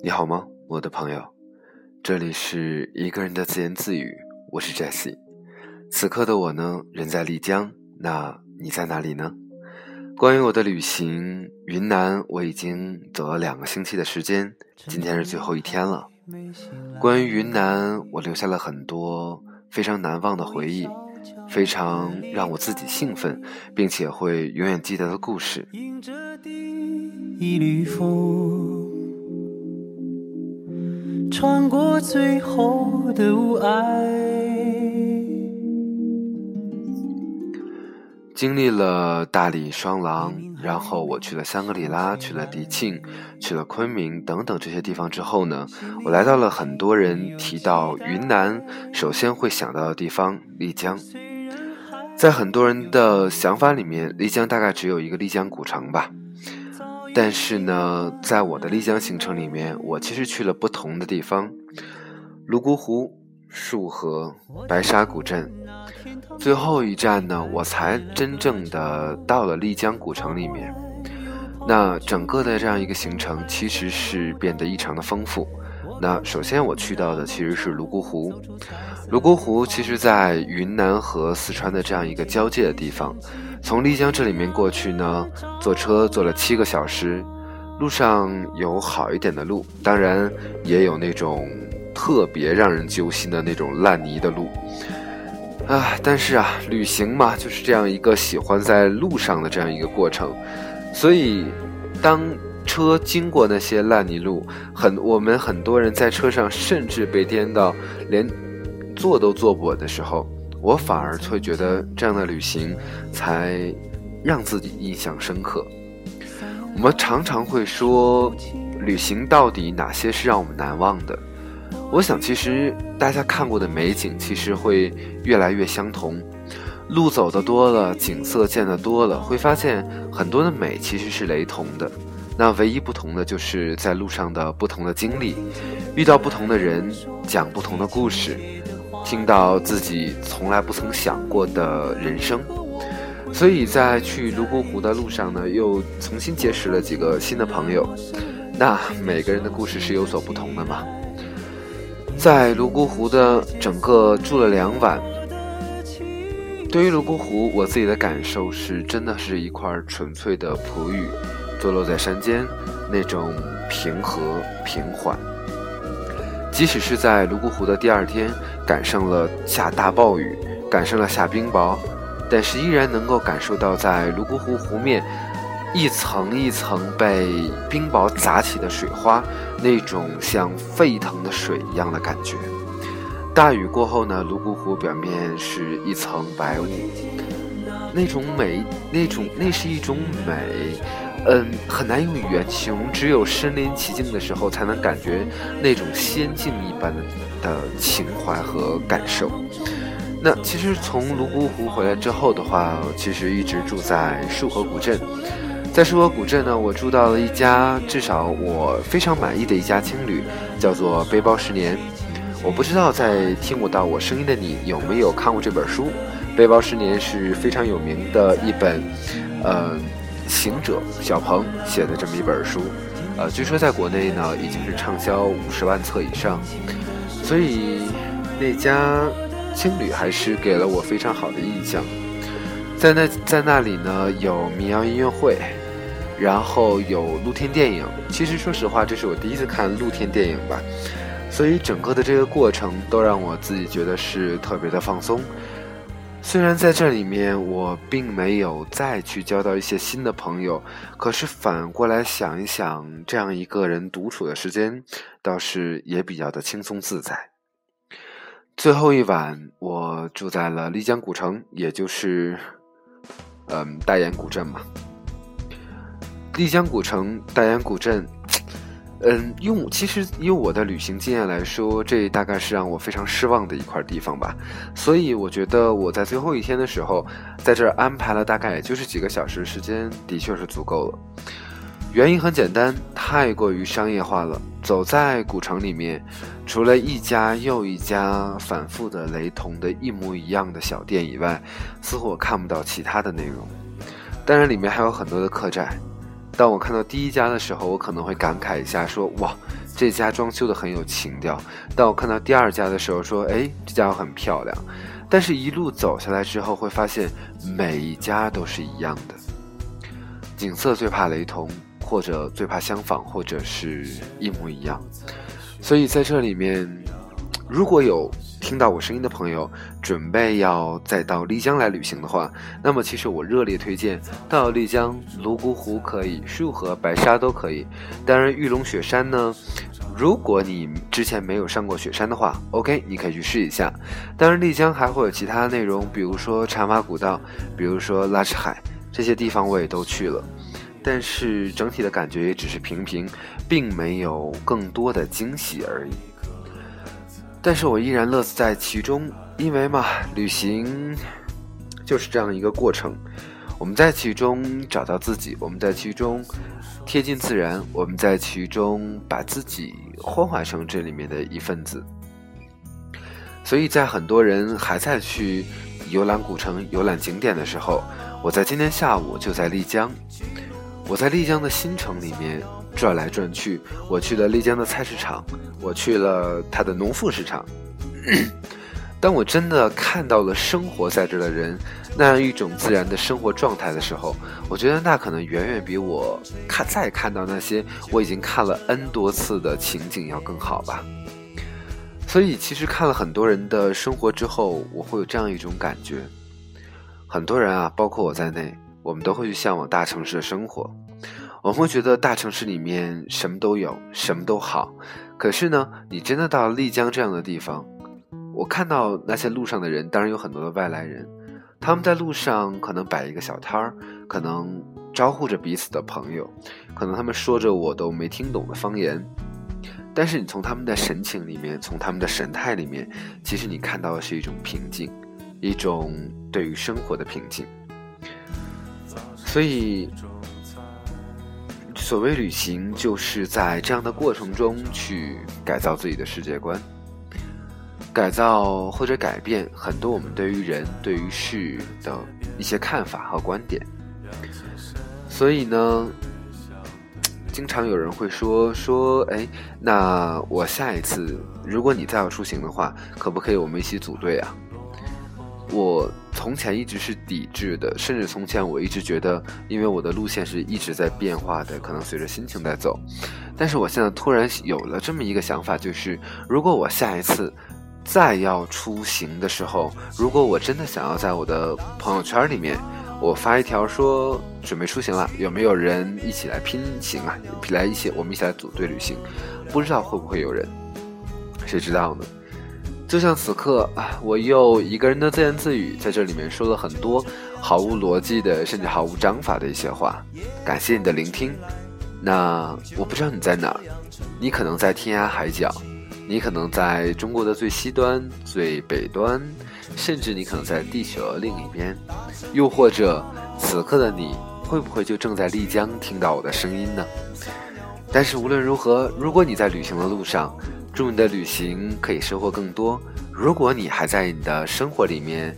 你好吗，我的朋友？这里是一个人的自言自语，我是 Jesse。此刻的我呢，人在丽江，那你在哪里呢？关于我的旅行，云南我已经走了两个星期的时间，今天是最后一天了。关于云南，我留下了很多非常难忘的回忆，非常让我自己兴奋，并且会永远记得的故事。迎着第一缕风穿过最后的雾霭。经历了大理、双廊，然后我去了香格里拉，去了迪庆，去了昆明等等这些地方之后呢，我来到了很多人提到云南首先会想到的地方——丽江。在很多人的想法里面，丽江大概只有一个丽江古城吧。但是呢，在我的丽江行程里面，我其实去了不同的地方：泸沽湖、束河、白沙古镇。最后一站呢，我才真正的到了丽江古城里面。那整个的这样一个行程，其实是变得异常的丰富。那首先我去到的其实是泸沽湖。泸沽湖其实，在云南和四川的这样一个交界的地方。从丽江这里面过去呢，坐车坐了七个小时，路上有好一点的路，当然也有那种特别让人揪心的那种烂泥的路，啊，但是啊，旅行嘛，就是这样一个喜欢在路上的这样一个过程，所以当车经过那些烂泥路，很我们很多人在车上甚至被颠到连坐都坐不稳的时候。我反而会觉得这样的旅行才让自己印象深刻。我们常常会说，旅行到底哪些是让我们难忘的？我想，其实大家看过的美景，其实会越来越相同。路走的多了，景色见得多了，会发现很多的美其实是雷同的。那唯一不同的，就是在路上的不同的经历，遇到不同的人，讲不同的故事。听到自己从来不曾想过的人生，所以在去泸沽湖的路上呢，又重新结识了几个新的朋友。那每个人的故事是有所不同的嘛。在泸沽湖的整个住了两晚，对于泸沽湖，我自己的感受是，真的是一块纯粹的璞玉，坐落在山间，那种平和平缓。即使是在泸沽湖的第二天，赶上了下大暴雨，赶上了下冰雹，但是依然能够感受到在泸沽湖湖面一层一层被冰雹砸起的水花，那种像沸腾的水一样的感觉。大雨过后呢，泸沽湖表面是一层白雾，那种美，那种那是一种美。嗯，很难用语言形容，只有身临其境的时候，才能感觉那种仙境一般的的情怀和感受。那其实从泸沽湖回来之后的话，其实一直住在束河古镇。在束河古镇呢，我住到了一家至少我非常满意的一家青旅，叫做背包十年。我不知道在听不到我声音的你有没有看过这本书，《背包十年》是非常有名的一本，呃。行者小鹏写的这么一本书，呃，据说在国内呢已经是畅销五十万册以上，所以那家青旅还是给了我非常好的印象。在那在那里呢有民谣音乐会，然后有露天电影。其实说实话，这是我第一次看露天电影吧，所以整个的这个过程都让我自己觉得是特别的放松。虽然在这里面我并没有再去交到一些新的朋友，可是反过来想一想，这样一个人独处的时间，倒是也比较的轻松自在。最后一晚，我住在了丽江古城，也就是，嗯，大研古镇嘛。丽江古城，大研古镇。嗯，用其实用我的旅行经验来说，这大概是让我非常失望的一块地方吧。所以我觉得我在最后一天的时候，在这儿安排了大概也就是几个小时时间，的确是足够了。原因很简单，太过于商业化了。走在古城里面，除了一家又一家反复的雷同的一模一样的小店以外，似乎我看不到其他的内容。当然，里面还有很多的客栈。当我看到第一家的时候，我可能会感慨一下，说：“哇，这家装修的很有情调。当我看到第二家的时候，说：“哎，这家伙很漂亮。”但是，一路走下来之后，会发现每一家都是一样的。景色最怕雷同，或者最怕相仿，或者是一模一样。所以在这里面，如果有听到我声音的朋友准备要再到丽江来旅行的话，那么其实我热烈推荐到丽江泸沽湖可以，束河、白沙都可以。当然，玉龙雪山呢。如果你之前没有上过雪山的话，OK，你可以去试一下。当然，丽江还会有其他内容，比如说茶马古道，比如说拉市海，这些地方我也都去了。但是整体的感觉也只是平平，并没有更多的惊喜而已。但是我依然乐在其中，因为嘛，旅行就是这样一个过程。我们在其中找到自己，我们在其中贴近自然，我们在其中把自己幻化成这里面的一份子。所以在很多人还在去游览古城、游览景点的时候，我在今天下午就在丽江。我在丽江的新城里面转来转去，我去了丽江的菜市场，我去了它的农副市场。当我真的看到了生活在这的人那样一种自然的生活状态的时候，我觉得那可能远远比我看再看到那些我已经看了 N 多次的情景要更好吧。所以，其实看了很多人的生活之后，我会有这样一种感觉：很多人啊，包括我在内，我们都会去向往大城市的生活。我们会觉得大城市里面什么都有，什么都好。可是呢，你真的到丽江这样的地方。我看到那些路上的人，当然有很多的外来人，他们在路上可能摆一个小摊儿，可能招呼着彼此的朋友，可能他们说着我都没听懂的方言，但是你从他们的神情里面，从他们的神态里面，其实你看到的是一种平静，一种对于生活的平静。所以，所谓旅行，就是在这样的过程中去改造自己的世界观。改造或者改变很多我们对于人、对于事的一些看法和观点，所以呢，经常有人会说说，哎，那我下一次如果你再要出行的话，可不可以我们一起组队啊？我从前一直是抵制的，甚至从前我一直觉得，因为我的路线是一直在变化的，可能随着心情在走。但是我现在突然有了这么一个想法，就是如果我下一次。再要出行的时候，如果我真的想要在我的朋友圈里面，我发一条说准备出行了，有没有人一起来拼行啊？来一起，我们一起来组队旅行，不知道会不会有人？谁知道呢？就像此刻啊，我又一个人的自言自语，在这里面说了很多毫无逻辑的，甚至毫无章法的一些话。感谢你的聆听。那我不知道你在哪儿，你可能在天涯海角。你可能在中国的最西端、最北端，甚至你可能在地球的另一边，又或者此刻的你会不会就正在丽江听到我的声音呢？但是无论如何，如果你在旅行的路上，祝你的旅行可以收获更多。如果你还在你的生活里面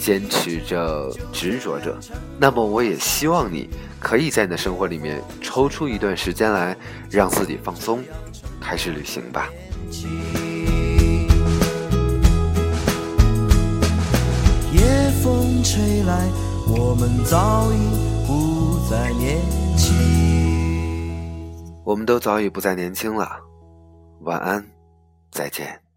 坚持着、执着着，那么我也希望你可以在你的生活里面抽出一段时间来，让自己放松，开始旅行吧。夜风吹来，我们早已不再年轻。我们都早已不再年轻了。晚安，再见。